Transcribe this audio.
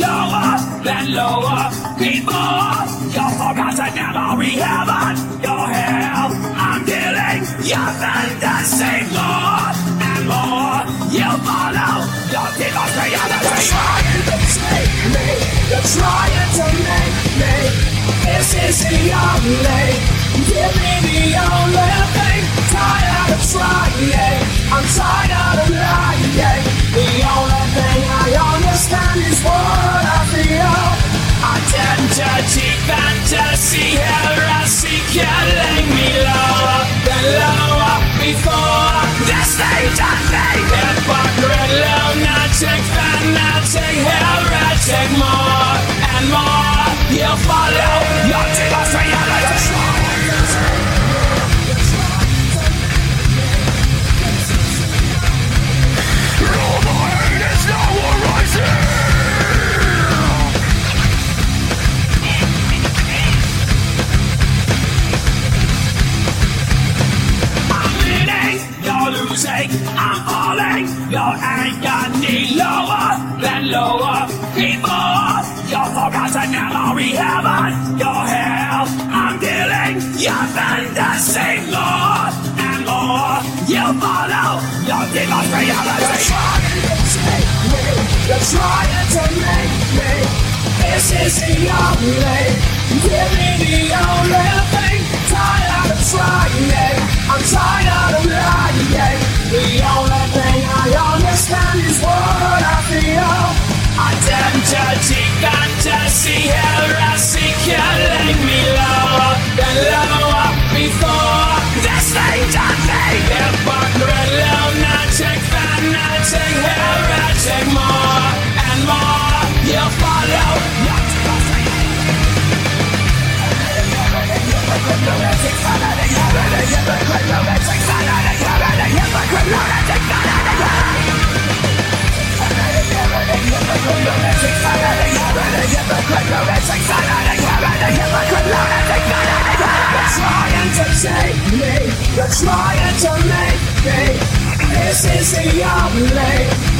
lower and lower before your forgotten memory heaven, your hell. I'm killing your fantasy more and more. You follow your demon's reality. You're trying to take me, you're trying to make me. This is the only, give me the only thing. Tired of trying, I'm tired of lying. Your anger need lower than lower. Before your forgotten memory heaven, your hell. I'm dealing your fantasy more and more. You follow your demon's You're reality. trying to take me, you're trying to make me. This is the only, give me the only thing. Tired of trying, I'm tired of lying. Identity, fantasy, you're trying to make me. This is the only,